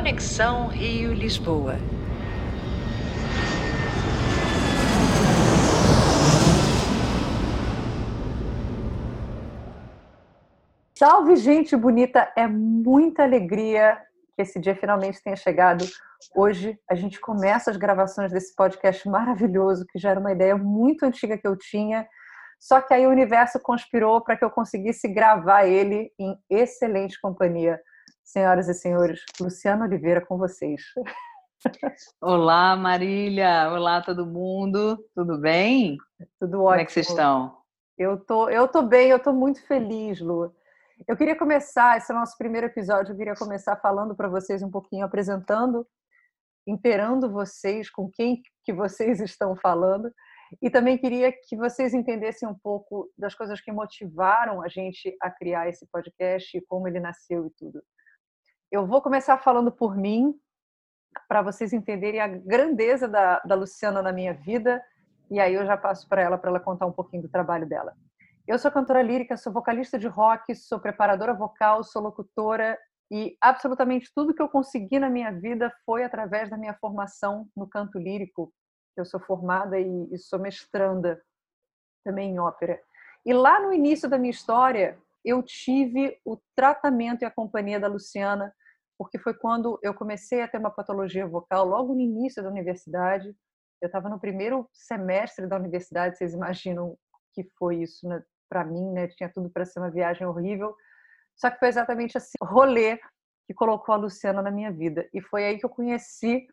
Conexão Rio-Lisboa. Salve, gente bonita! É muita alegria que esse dia finalmente tenha chegado. Hoje a gente começa as gravações desse podcast maravilhoso, que já era uma ideia muito antiga que eu tinha, só que aí o universo conspirou para que eu conseguisse gravar ele em excelente companhia. Senhoras e senhores, Luciana Oliveira com vocês. Olá, Marília. Olá, todo mundo. Tudo bem? Tudo ótimo. Como é que vocês estão? Eu tô, eu tô bem, eu tô muito feliz, Lu. Eu queria começar, esse é o nosso primeiro episódio, eu queria começar falando para vocês um pouquinho, apresentando, imperando vocês com quem que vocês estão falando. E também queria que vocês entendessem um pouco das coisas que motivaram a gente a criar esse podcast e como ele nasceu e tudo. Eu vou começar falando por mim, para vocês entenderem a grandeza da, da Luciana na minha vida, e aí eu já passo para ela, para ela contar um pouquinho do trabalho dela. Eu sou cantora lírica, sou vocalista de rock, sou preparadora vocal, sou locutora e absolutamente tudo que eu consegui na minha vida foi através da minha formação no canto lírico. Eu sou formada e, e sou mestranda também em ópera. E lá no início da minha história, eu tive o tratamento e a companhia da Luciana, porque foi quando eu comecei a ter uma patologia vocal, logo no início da universidade. Eu estava no primeiro semestre da universidade, vocês imaginam que foi isso né? para mim, né? Tinha tudo para ser uma viagem horrível. Só que foi exatamente assim, rolê que colocou a Luciana na minha vida. E foi aí que eu conheci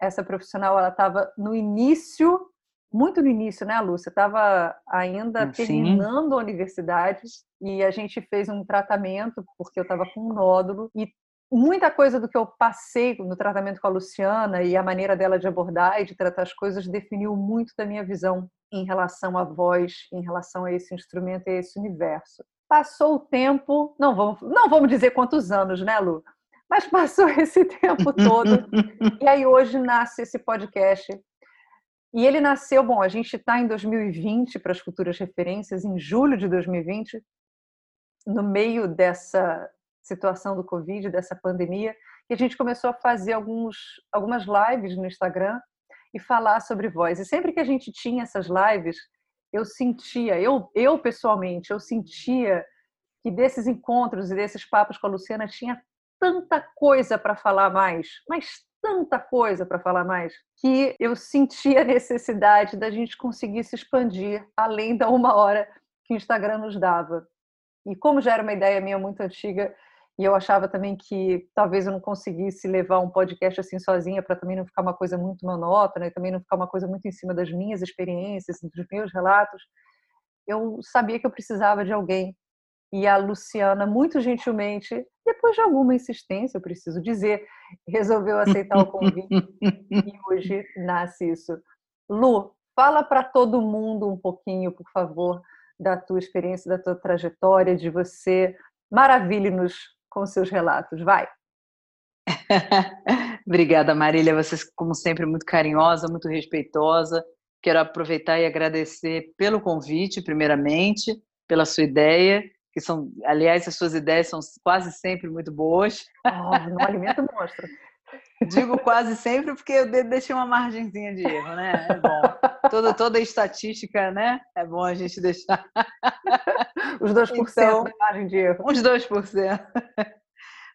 essa profissional. Ela estava no início, muito no início, né, Lúcia? Estava ainda Sim. terminando a universidade e a gente fez um tratamento porque eu estava com um nódulo e muita coisa do que eu passei no tratamento com a Luciana e a maneira dela de abordar e de tratar as coisas definiu muito da minha visão em relação à voz, em relação a esse instrumento e a esse universo. Passou o tempo, não vamos, não vamos dizer quantos anos, né, Lu? Mas passou esse tempo todo. e aí hoje nasce esse podcast. E ele nasceu, bom, a gente está em 2020 para as futuras referências, em julho de 2020, no meio dessa situação do Covid, dessa pandemia, e a gente começou a fazer alguns, algumas lives no Instagram e falar sobre voz. E sempre que a gente tinha essas lives, eu sentia, eu, eu pessoalmente, eu sentia que desses encontros e desses papos com a Luciana tinha tanta coisa para falar mais, mas tanta coisa para falar mais, que eu sentia a necessidade da gente conseguir se expandir além da uma hora que o Instagram nos dava. E como já era uma ideia minha muito antiga, e eu achava também que talvez eu não conseguisse levar um podcast assim sozinha para também não ficar uma coisa muito monótona e também não ficar uma coisa muito em cima das minhas experiências, dos meus relatos. Eu sabia que eu precisava de alguém e a Luciana, muito gentilmente, depois de alguma insistência, eu preciso dizer, resolveu aceitar o convite e hoje nasce isso. Lu, fala para todo mundo um pouquinho, por favor, da tua experiência, da tua trajetória, de você. Maravilhe-nos com seus relatos. Vai! Obrigada, Marília. Você, como sempre, muito carinhosa, muito respeitosa. Quero aproveitar e agradecer pelo convite, primeiramente, pela sua ideia, que são, aliás, as suas ideias são quase sempre muito boas. Oh, no alimento monstro. Digo quase sempre porque eu deixei uma margenzinha de erro, né? É bom. Toda, toda estatística, né? É bom a gente deixar. Os 2% então, da margem de erro. Uns 2%.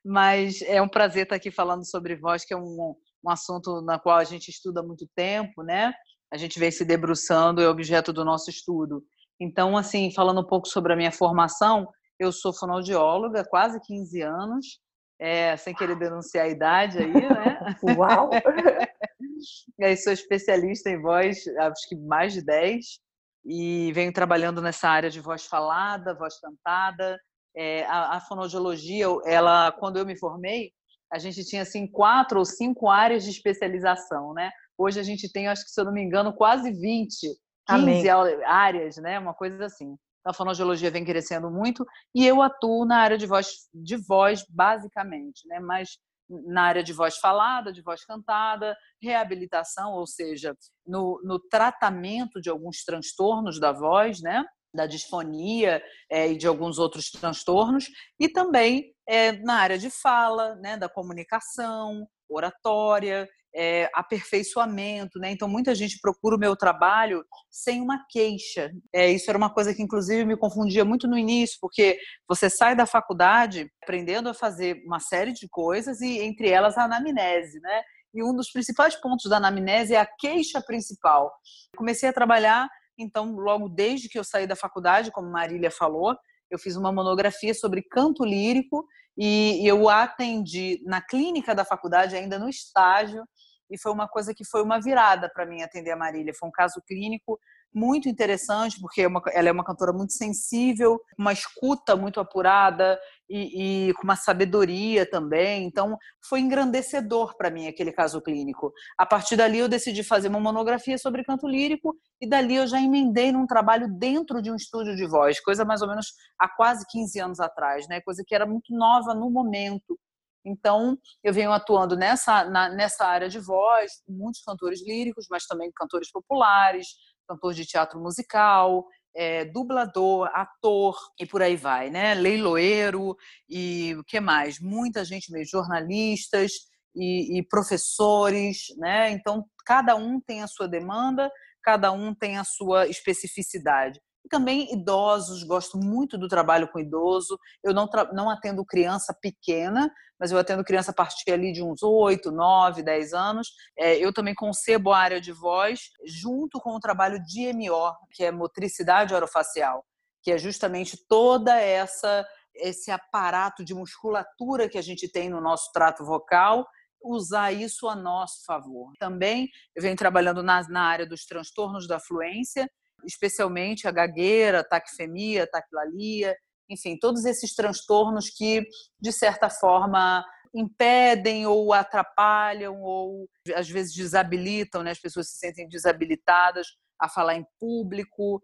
Mas é um prazer estar aqui falando sobre voz, que é um, um assunto na qual a gente estuda há muito tempo, né? A gente vem se debruçando, é objeto do nosso estudo. Então, assim, falando um pouco sobre a minha formação, eu sou fonoaudióloga, quase 15 anos, é, sem querer denunciar a idade aí, né? Uau! e aí sou especialista em voz, acho que mais de 10, e venho trabalhando nessa área de voz falada, voz cantada. É, a, a fonoaudiologia, ela, quando eu me formei, a gente tinha assim quatro ou cinco áreas de especialização, né? Hoje a gente tem, acho que se eu não me engano, quase 20, 15 Amém. áreas, né? Uma coisa assim a fonoaudiologia vem crescendo muito e eu atuo na área de voz, de voz basicamente, né? Mas na área de voz falada, de voz cantada, reabilitação, ou seja, no, no tratamento de alguns transtornos da voz, né? da disfonia é, e de alguns outros transtornos, e também é, na área de fala, né, da comunicação, oratória, é, aperfeiçoamento, né? Então muita gente procura o meu trabalho sem uma queixa. É, isso era uma coisa que inclusive me confundia muito no início, porque você sai da faculdade aprendendo a fazer uma série de coisas e entre elas a anamnese, né? E um dos principais pontos da anamnese é a queixa principal. Comecei a trabalhar então logo desde que eu saí da faculdade, como Marília falou, eu fiz uma monografia sobre canto lírico e eu atendi na clínica da faculdade, ainda no estágio, e foi uma coisa que foi uma virada para mim atender a Marília. Foi um caso clínico muito interessante, porque é ela é uma cantora muito sensível, uma escuta muito apurada e, e com uma sabedoria também. Então, foi engrandecedor para mim aquele caso clínico. A partir dali, eu decidi fazer uma monografia sobre canto lírico e dali eu já emendei num trabalho dentro de um estúdio de voz, coisa mais ou menos há quase 15 anos atrás, né? coisa que era muito nova no momento. Então, eu venho atuando nessa, na, nessa área de voz, muitos cantores líricos, mas também cantores populares, cantor de teatro musical, é, dublador, ator e por aí vai, né? Leiloeiro e o que mais? Muita gente mesmo, jornalistas e, e professores, né? Então, cada um tem a sua demanda, cada um tem a sua especificidade. E também idosos, gosto muito do trabalho com idoso. Eu não, não atendo criança pequena, mas eu atendo criança a partir ali de uns 8, 9, 10 anos. É, eu também concebo a área de voz junto com o trabalho de MO, que é motricidade orofacial, que é justamente toda essa esse aparato de musculatura que a gente tem no nosso trato vocal usar isso a nosso favor. Também eu venho trabalhando na, na área dos transtornos da fluência, especialmente a gagueira, taquifemia, taquilalia, enfim, todos esses transtornos que, de certa forma, impedem ou atrapalham ou às vezes desabilitam, né? as pessoas se sentem desabilitadas a falar em público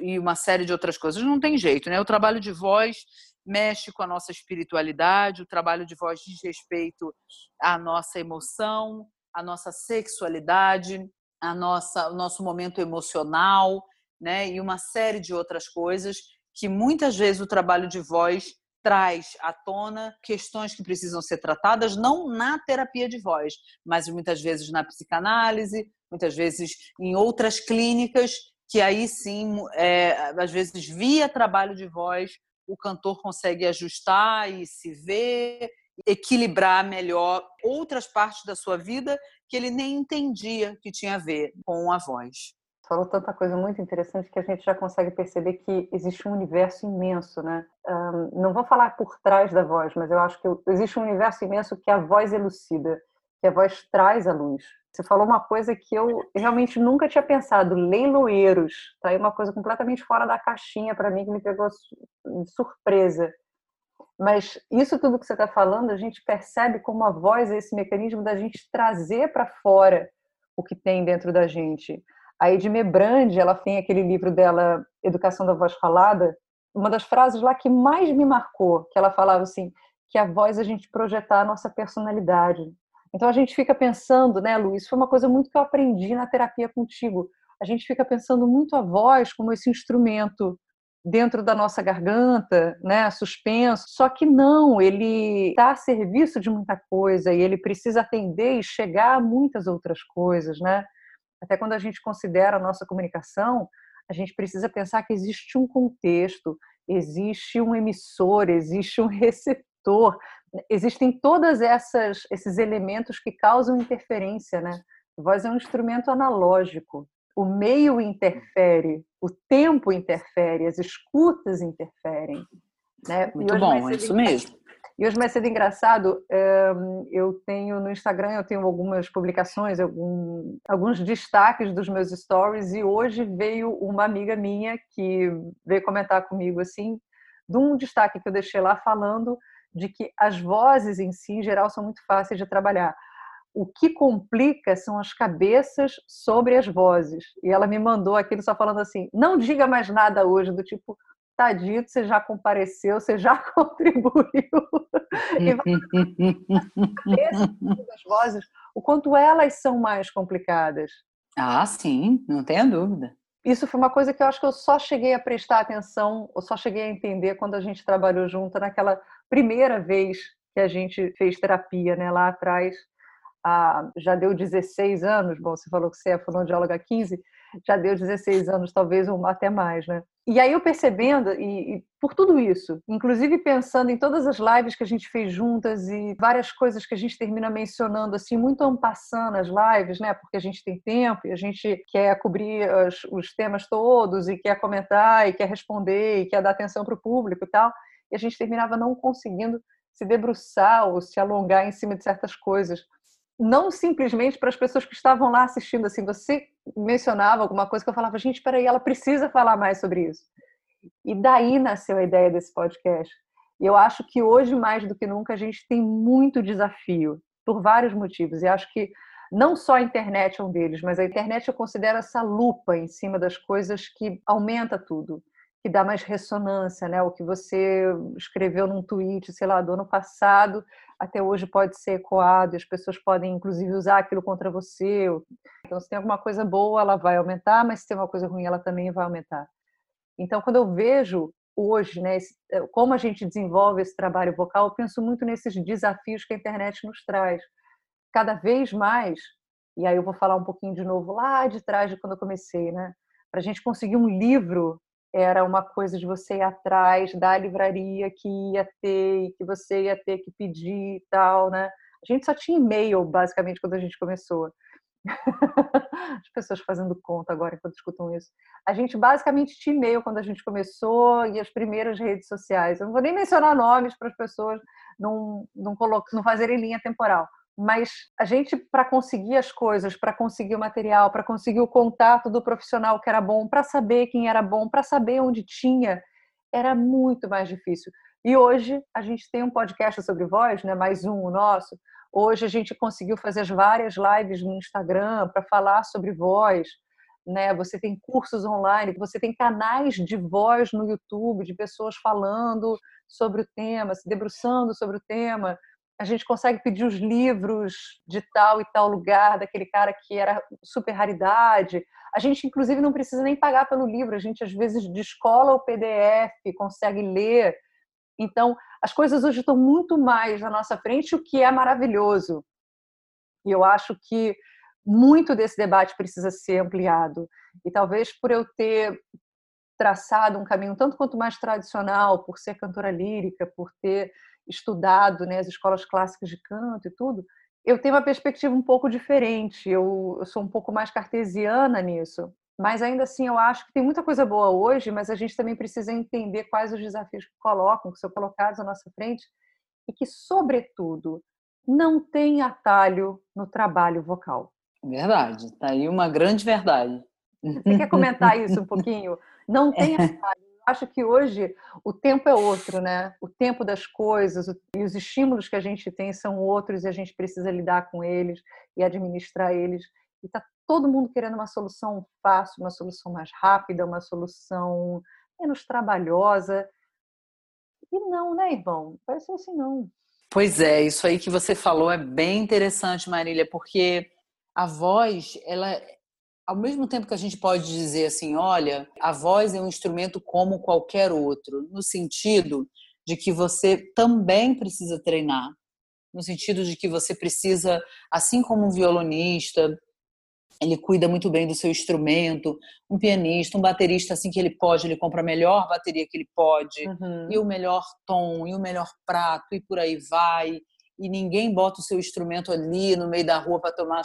e, uma série de outras coisas. Não tem jeito, né? O trabalho de voz mexe com a nossa espiritualidade, o trabalho de voz diz respeito à nossa emoção, à nossa sexualidade, a nossa, o nosso momento emocional, né? E uma série de outras coisas que muitas vezes o trabalho de voz traz à tona questões que precisam ser tratadas não na terapia de voz, mas muitas vezes na psicanálise, muitas vezes em outras clínicas que aí sim, é, às vezes via trabalho de voz, o cantor consegue ajustar e se ver, equilibrar melhor outras partes da sua vida que ele nem entendia que tinha a ver com a voz falou tanta coisa muito interessante que a gente já consegue perceber que existe um universo imenso, né? Um, não vou falar por trás da voz, mas eu acho que existe um universo imenso que a voz elucida, que a voz traz à luz. Você falou uma coisa que eu realmente nunca tinha pensado, leiloeiros. Tá aí uma coisa completamente fora da caixinha para mim que me pegou de surpresa. Mas isso tudo que você está falando, a gente percebe como a voz é esse mecanismo da gente trazer para fora o que tem dentro da gente. A Edme Brand, ela tem aquele livro dela, Educação da Voz Falada, uma das frases lá que mais me marcou, que ela falava assim, que a voz a gente projetar a nossa personalidade. Então a gente fica pensando, né, Luiz, foi uma coisa muito que eu aprendi na terapia contigo. A gente fica pensando muito a voz como esse instrumento dentro da nossa garganta, né, suspenso. Só que não, ele está a serviço de muita coisa e ele precisa atender e chegar a muitas outras coisas, né? Até quando a gente considera a nossa comunicação, a gente precisa pensar que existe um contexto, existe um emissor, existe um receptor, existem todas essas esses elementos que causam interferência, né? A voz é um instrumento analógico. O meio interfere, o tempo interfere, as escutas interferem, né? Muito bom, é isso mesmo. E hoje vai ser engraçado, ehm, eu tenho no Instagram, eu tenho algumas publicações, alguns destaques dos meus stories, e hoje veio uma amiga minha que veio comentar comigo, assim, de um destaque que eu deixei lá falando de que as vozes em si, em geral, são muito fáceis de trabalhar. O que complica são as cabeças sobre as vozes. E ela me mandou aquilo só falando assim: não diga mais nada hoje, do tipo, tá dito, você já compareceu, você já contribuiu. e das vozes, o quanto elas são mais complicadas. Ah, sim, não tenha dúvida. Isso foi uma coisa que eu acho que eu só cheguei a prestar atenção, ou só cheguei a entender quando a gente trabalhou junto naquela primeira vez que a gente fez terapia, né, lá atrás. há, já deu 16 anos, bom, você falou que você é fonoaudióloga há 15, já deu 16 anos, talvez, ou até mais, né? E aí eu percebendo, e, e, por tudo isso, inclusive pensando em todas as lives que a gente fez juntas e várias coisas que a gente termina mencionando, assim, muito ampassando as lives, né? Porque a gente tem tempo e a gente quer cobrir os, os temas todos e quer comentar e quer responder e quer dar atenção para o público e tal. E a gente terminava não conseguindo se debruçar ou se alongar em cima de certas coisas não simplesmente para as pessoas que estavam lá assistindo, assim, você mencionava alguma coisa que eu falava, gente, peraí, ela precisa falar mais sobre isso. E daí nasceu a ideia desse podcast. E eu acho que hoje, mais do que nunca, a gente tem muito desafio, por vários motivos. E acho que não só a internet é um deles, mas a internet eu considero essa lupa em cima das coisas que aumenta tudo que dá mais ressonância, né? O que você escreveu num tweet, sei lá, do ano passado, até hoje pode ser ecoado, e as pessoas podem inclusive usar aquilo contra você. Então, se tem alguma coisa boa, ela vai aumentar, mas se tem uma coisa ruim, ela também vai aumentar. Então, quando eu vejo hoje, né, eh, como a gente desenvolve esse trabalho vocal, eu penso muito nesses desafios que a internet nos traz. Cada vez mais, e aí eu vou falar um pouquinho de novo lá de trás de quando eu comecei, né? Para a gente conseguir um livro era uma coisa de você ir atrás da livraria que ia ter que você ia ter que pedir e tal, né? A gente só tinha e-mail, basicamente, quando a gente começou. As pessoas fazendo conta agora enquanto escutam isso. A gente basicamente tinha e-mail quando a gente começou e as primeiras redes sociais. Eu não vou nem mencionar nomes para as pessoas não, não, não fazerem linha temporal mas a gente para conseguir as coisas, para conseguir o material, para conseguir o contato do profissional que era bom, para saber quem era bom, para saber onde tinha, era muito mais difícil. E hoje a gente tem um podcast sobre voz, né? Mais um o nosso. Hoje a gente conseguiu fazer as várias lives no Instagram para falar sobre voz, né? Você tem cursos online, você tem canais de voz no YouTube de pessoas falando sobre o tema, se debruçando sobre o tema a gente consegue pedir os livros de tal e tal lugar, daquele cara que era super raridade. A gente, inclusive, não precisa nem pagar pelo livro, a gente às vezes descola o PDF, consegue ler. Então, as coisas hoje estão muito mais na nossa frente, o que é maravilhoso. E eu acho que muito desse debate precisa ser ampliado. E talvez por eu ter traçado um caminho tanto quanto mais tradicional, por ser cantora lírica, por ter estudado né, as escolas clássicas de canto e tudo, eu tenho uma perspectiva um pouco diferente. Eu, eu sou um pouco mais cartesiana nisso. Mas ainda assim, eu acho que tem muita coisa boa hoje, mas a gente também precisa entender quais os desafios que colocam, que são colocados à nossa frente, e que, sobretudo, não tem atalho no trabalho vocal. Verdade, tá aí uma grande verdade. Você quer comentar isso um pouquinho? Não tem atalho acho que hoje o tempo é outro, né? O tempo das coisas e os estímulos que a gente tem são outros e a gente precisa lidar com eles e administrar eles. E tá todo mundo querendo uma solução fácil, uma solução mais rápida, uma solução menos trabalhosa. E não, né, irmão? Ser assim não. Pois é, isso aí que você falou é bem interessante, Marília, porque a voz, ela ao mesmo tempo que a gente pode dizer assim, olha, a voz é um instrumento como qualquer outro, no sentido de que você também precisa treinar, no sentido de que você precisa, assim como um violonista, ele cuida muito bem do seu instrumento, um pianista, um baterista, assim que ele pode, ele compra a melhor bateria que ele pode, uhum. e o melhor tom, e o melhor prato, e por aí vai, e ninguém bota o seu instrumento ali no meio da rua para tomar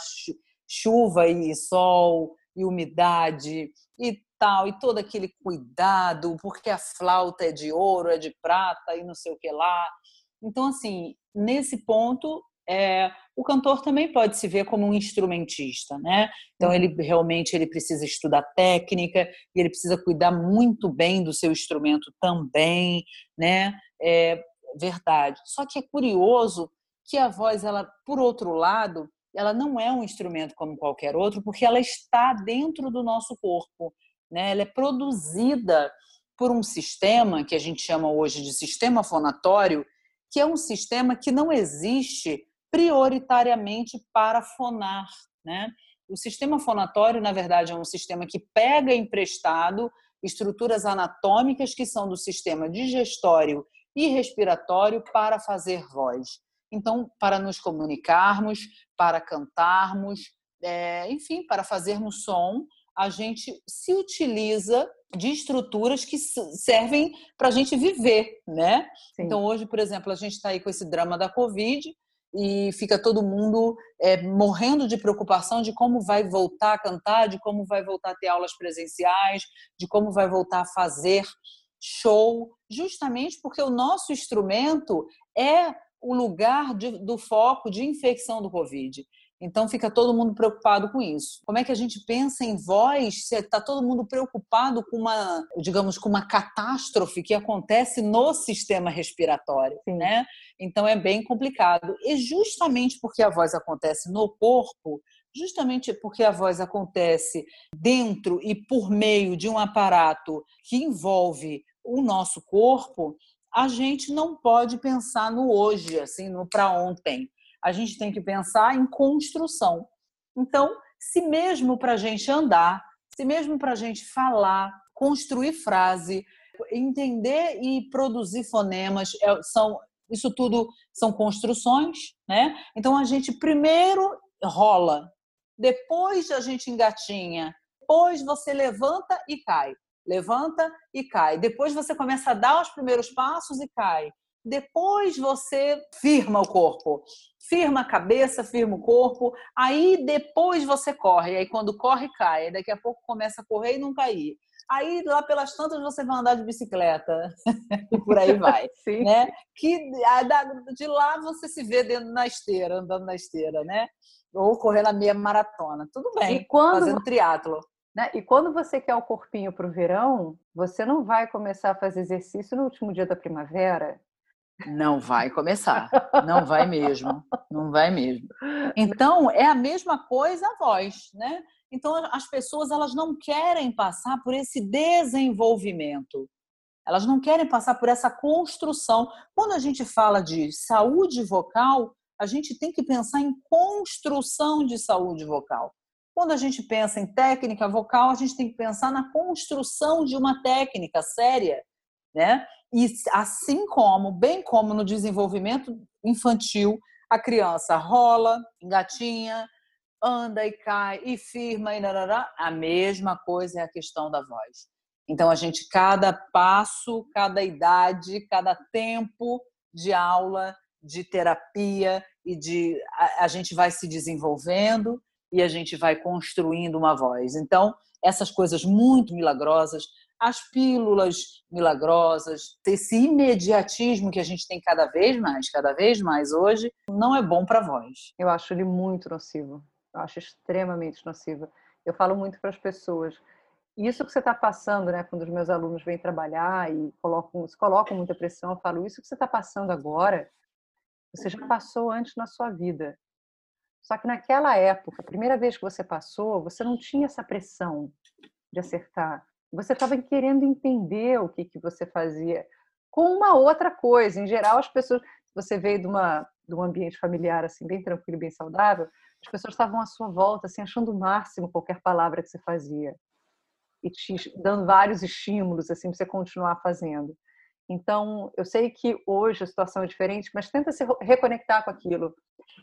chuva e sol e umidade e tal, e todo aquele cuidado, porque a flauta é de ouro, é de prata e não sei o que lá. Então, assim, nesse ponto, é, o cantor também pode se ver como um instrumentista, né? Então ele realmente ele precisa estudar técnica e ele precisa cuidar muito bem do seu instrumento também, né? É verdade. Só que é curioso que a voz, ela, por outro lado, ela não é um instrumento como qualquer outro, porque ela está dentro do nosso corpo, né? Ela é produzida por um sistema que a gente chama hoje de sistema fonatório, que é um sistema que não existe prioritariamente para fonar, né? O sistema fonatório, na verdade, é um sistema que pega emprestado estruturas anatômicas que são do sistema digestório e respiratório para fazer voz. Então, para nos comunicarmos, para cantarmos, é, enfim, para fazermos som, a gente se utiliza de estruturas que servem para a gente viver, né? Sim. Então, hoje, por exemplo, a gente está aí com esse drama da Covid e fica todo mundo é, morrendo de preocupação de como vai voltar a cantar, de como vai voltar a ter aulas presenciais, de como vai voltar a fazer show, justamente porque o nosso instrumento é o lugar de, do foco de infecção do Covid. Então fica todo mundo preocupado com isso. Como é que a gente pensa em voz se está todo mundo preocupado com uma, digamos, com uma catástrofe que acontece no sistema respiratório, Sim. né? Então é bem complicado. E justamente porque a voz acontece no corpo, justamente porque a voz acontece dentro e por meio de um aparato que envolve o nosso corpo, a gente não pode pensar no hoje, assim, no para ontem a gente tem que pensar em construção. Então, se mesmo para a gente andar, se mesmo para a gente falar, construir frase, entender e produzir fonemas, é, são isso tudo são construções, né? Então a gente primeiro rola, depois a gente engatinha, depois você levanta e cai, levanta e cai, depois você começa a dar os primeiros passos e cai, depois você firma o corpo, firma a cabeça, firma o corpo, aí depois você corre, aí quando corre cai, daqui a pouco começa a correr e não cair. Aí lá pelas tantas você vai andar de bicicleta e por aí vai, Sim. né? Que de lá você se vê dentro na esteira, andando na esteira, né? Ou correr na meia maratona, tudo bem. E quando fazendo triatlo. Né? E quando você quer o corpinho para o verão, você não vai começar a fazer exercício no último dia da primavera. Não vai começar, não vai mesmo, não vai mesmo. Então é a mesma coisa a voz, né? Então as pessoas elas não querem passar por esse desenvolvimento, elas não querem passar por essa construção. Quando a gente fala de saúde vocal, a gente tem que pensar em construção de saúde vocal. Quando a gente pensa em técnica vocal, a gente tem que pensar na construção de uma técnica séria, né? E assim como, bem como no desenvolvimento infantil, a criança rola, engatinha, anda e cai e firma e narará, a mesma coisa é a questão da voz. Então a gente cada passo, cada idade, cada tempo de aula, de terapia e de a, a gente vai se desenvolvendo e a gente vai construindo uma voz. Então, essas coisas muito milagrosas as pílulas milagrosas, esse imediatismo que a gente tem cada vez mais, cada vez mais hoje, não é bom para a voz. Eu acho ele muito nocivo. Eu acho extremamente nocivo. Eu falo muito para as pessoas. Isso que você está passando, né? Quando os meus alunos vêm trabalhar e colocam, se colocam muita pressão, eu falo isso que você está passando agora, você já passou antes na sua vida. Só que naquela época, a primeira vez que você passou, você não tinha essa pressão de acertar você estava querendo entender o que, que você fazia com uma outra coisa. Em geral, as pessoas, você veio de, uma, de um ambiente familiar assim bem tranquilo, bem saudável, as pessoas estavam à sua volta, assim, achando o máximo qualquer palavra que você fazia e te dando vários estímulos assim para você continuar fazendo. Então, eu sei que hoje a situação é diferente, mas tenta se reconectar com aquilo.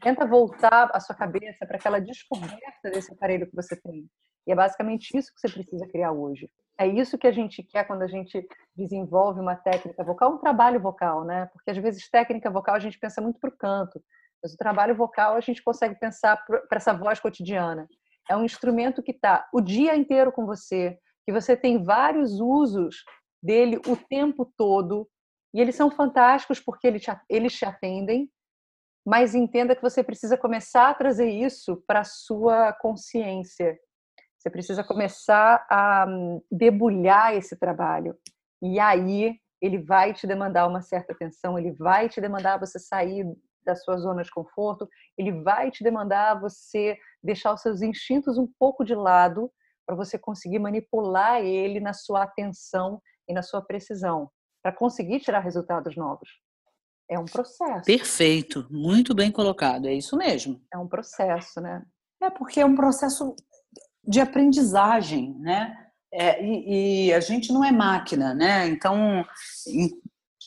Tenta voltar a sua cabeça para aquela descoberta desse aparelho que você tem. E é basicamente isso que você precisa criar hoje. É isso que a gente quer quando a gente desenvolve uma técnica vocal, um trabalho vocal, né? Porque às vezes técnica vocal a gente pensa muito para o canto, mas o trabalho vocal a gente consegue pensar para essa voz cotidiana. É um instrumento que está o dia inteiro com você, que você tem vários usos dele o tempo todo, e eles são fantásticos porque eles te, eles te atendem, mas entenda que você precisa começar a trazer isso para a sua consciência. Você precisa começar a hum, debulhar esse trabalho. E aí ele vai te demandar uma certa atenção, ele vai te demandar você sair da sua zona de conforto, ele vai te demandar você deixar os seus instintos um pouco de lado para você conseguir manipular ele na sua atenção e na sua precisão, para conseguir tirar resultados novos. É um processo. Perfeito, muito bem colocado, é isso mesmo. É um processo, né? É porque é um processo de aprendizagem, né? É, e, e, a gente não é máquina, né? Então,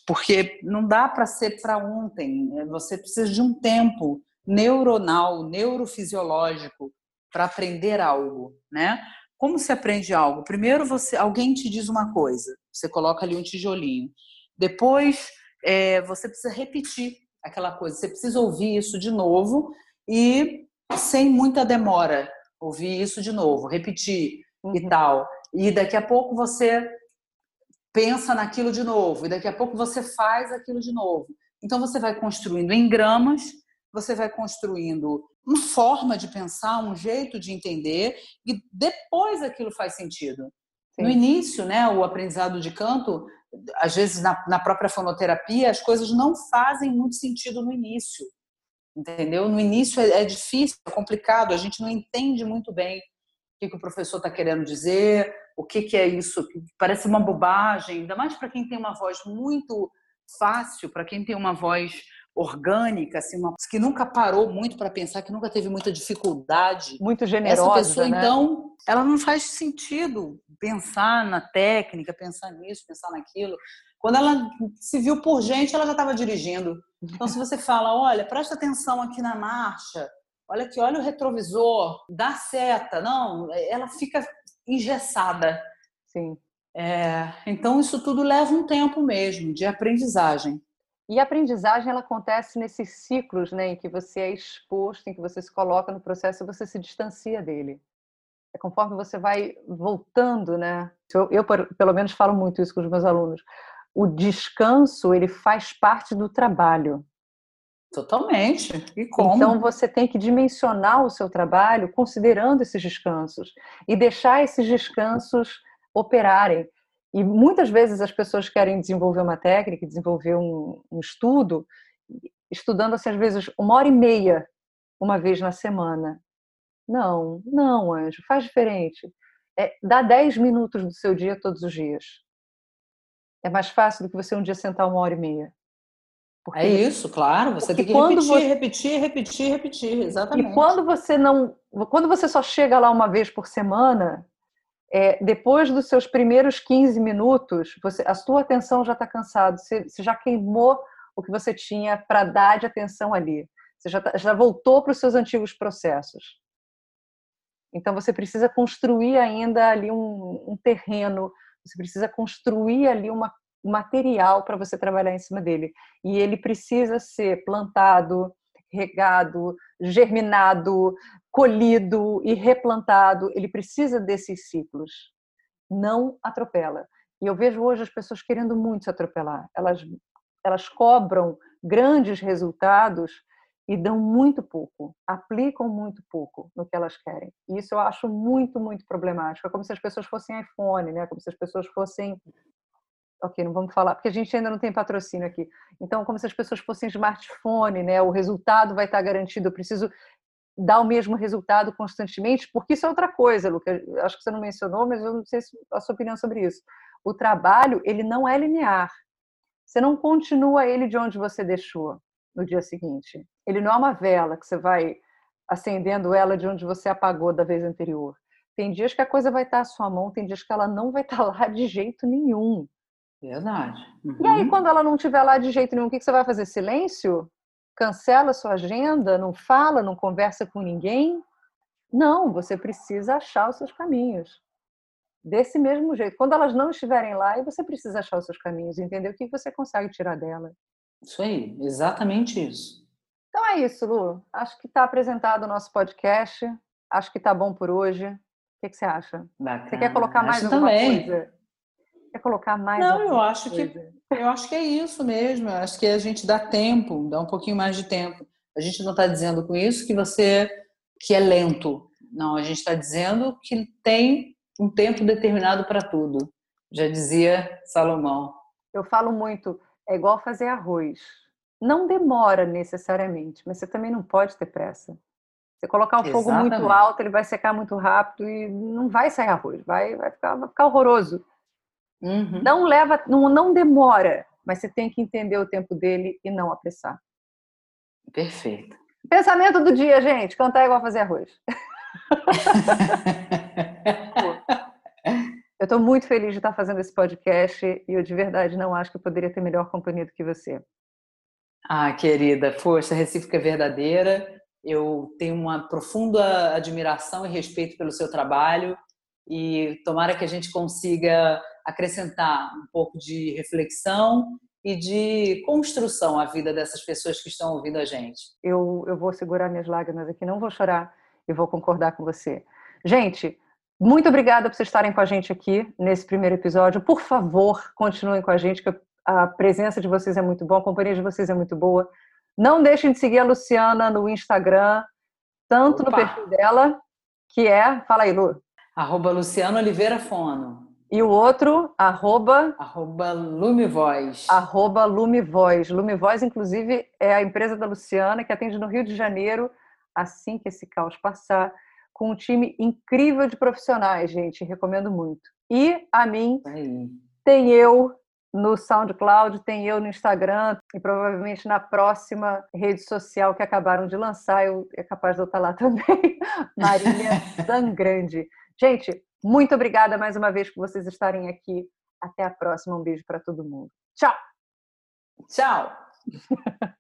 porque não dá para ser para ontem. Né? Você precisa de um tempo neuronal, neurofisiológico para aprender algo, né? Como se aprende algo? Primeiro você, alguém te diz uma coisa, você coloca ali um tijolinho. Depois é, você precisa repetir aquela coisa, você precisa ouvir isso de novo e sem muita demora, ouvir isso de novo, repetir uhum. e tal. E daqui a pouco você pensa naquilo de novo, e daqui a pouco você faz aquilo de novo. Então você vai construindo em gramas, você vai construindo uma forma de pensar, um jeito de entender, e depois aquilo faz sentido. No início, né, o aprendizado de canto, às vezes na, na própria fonoterapia, as coisas não fazem muito sentido no início. Entendeu? No início é, é difícil, é complicado, a gente não entende muito bem o que, que o professor está querendo dizer, o que, que é isso. Parece uma bobagem, ainda mais para quem tem uma voz muito fácil, para quem tem uma voz orgânica, assim, uma, que nunca parou muito para pensar, que nunca teve muita dificuldade. Muito generosa. Essa pessoa, né? então, ela não faz sentido pensar na técnica, pensar nisso, pensar naquilo. Quando ela se viu por gente, ela já estava dirigindo. Então, se você fala, olha, presta atenção aqui na marcha, olha aqui, olha o retrovisor, dá seta, não, ela fica engessada. Sim. É, então, isso tudo leva um tempo mesmo de aprendizagem. E a aprendizagem ela acontece nesses ciclos, né, em que você é exposto, em que você se coloca no processo e você se distancia dele. É conforme você vai voltando, né? Eu, eu, pelo menos falo muito isso com os meus alunos. O descanso ele faz parte do trabalho. Totalmente. E como? Então você tem que dimensionar o seu trabalho considerando esses descansos e deixar esses descansos operarem. E muitas vezes as pessoas querem desenvolver uma técnica, desenvolver um, um estudo, estudando assim, às vezes uma hora e meia, uma vez na semana. Não, não, anjo, faz diferente. É, dá 10 minutos do seu dia todos os dias. É mais fácil do que você um dia sentar uma hora e meia. Porque, é isso, claro. Você tem que repetir, você... repetir, repetir, repetir, exatamente. E quando você não, quando você só chega lá uma vez por semana, é, depois dos seus primeiros 15 minutos, você, a sua atenção já está cansada, você, você, já queimou o que você tinha para dar de atenção ali. Você já, tá, já voltou para os seus antigos processos. Então você precisa construir ainda ali um, um terreno, você precisa construir ali uma material para você trabalhar em cima dele. E ele precisa ser plantado, regado, germinado, colhido e replantado. Ele precisa desses ciclos. Não atropela. E eu vejo hoje as pessoas querendo muito se atropelar. Elas, elas cobram grandes resultados e dão muito pouco, aplicam muito pouco no que elas querem. E isso eu acho muito, muito problemático. É como se as pessoas fossem iPhone, né? Como se as pessoas fossem ok, não vamos falar, porque a gente ainda não tem patrocínio aqui. Então, como se as pessoas fossem smartphone, né? O resultado vai estar garantido. Eu preciso dar o mesmo resultado constantemente, porque isso é outra coisa, Luca. Acho que você não mencionou, mas eu não sei a sua opinião sobre isso. O trabalho, ele não é linear. Você não continua ele de onde você deixou no dia seguinte. Ele não é uma vela que você vai acendendo ela de onde você apagou da vez anterior. Tem dias que a coisa vai estar à sua mão, tem dias que ela não vai estar lá de jeito nenhum. Verdade. Uhum. E aí, quando ela não estiver lá de jeito nenhum, o que você vai fazer? Silêncio? Cancela sua agenda? Não fala? Não conversa com ninguém? Não, você precisa achar os seus caminhos. Desse mesmo jeito. Quando elas não estiverem lá, você precisa achar os seus caminhos, entender o que você consegue tirar dela. Isso aí, exatamente isso. Então é isso, Lu. Acho que está apresentado o nosso podcast. Acho que está bom por hoje. O que, que você acha? Bacana. Você quer colocar mais acho alguma também. coisa? Quer colocar mais? Não, eu acho coisa? que eu acho que é isso mesmo. Eu acho que a gente dá tempo, dá um pouquinho mais de tempo. A gente não está dizendo com isso que você que é lento. Não, a gente está dizendo que tem um tempo determinado para tudo. Já dizia Salomão. Eu falo muito, é igual fazer arroz. Não demora necessariamente, mas você também não pode ter pressa. Você colocar o fogo Exatamente. muito alto, ele vai secar muito rápido e não vai sair arroz, vai, vai, ficar, vai ficar horroroso. Uhum. Não leva, não, não demora, mas você tem que entender o tempo dele e não apressar. Perfeito. Pensamento do dia, gente: cantar é igual fazer arroz. Eu estou muito feliz de estar fazendo esse podcast e eu de verdade não acho que eu poderia ter melhor companhia do que você. Ah, querida, força recíproca é verdadeira. Eu tenho uma profunda admiração e respeito pelo seu trabalho e tomara que a gente consiga acrescentar um pouco de reflexão e de construção à vida dessas pessoas que estão ouvindo a gente. Eu, eu vou segurar minhas lágrimas aqui, não vou chorar e vou concordar com você. Gente, muito obrigada por vocês estarem com a gente aqui nesse primeiro episódio. Por favor, continuem com a gente, que a presença de vocês é muito boa, a companhia de vocês é muito boa. Não deixem de seguir a Luciana no Instagram, tanto Opa. no perfil dela, que é. Fala aí, Lu. Arroba Luciano Oliveira Fono. E o outro, arroba... Arroba Lumivoz. Arroba Lumivoz. Lumivoz, inclusive, é a empresa da Luciana, que atende no Rio de Janeiro, assim que esse caos passar, com um time incrível de profissionais, gente. Recomendo muito. E a mim, Aí. tem eu no SoundCloud, tem eu no Instagram e provavelmente na próxima rede social que acabaram de lançar, eu é capaz de eu estar lá também, Marília Zangrande. Gente, muito obrigada mais uma vez por vocês estarem aqui. Até a próxima. Um beijo para todo mundo. Tchau. Tchau.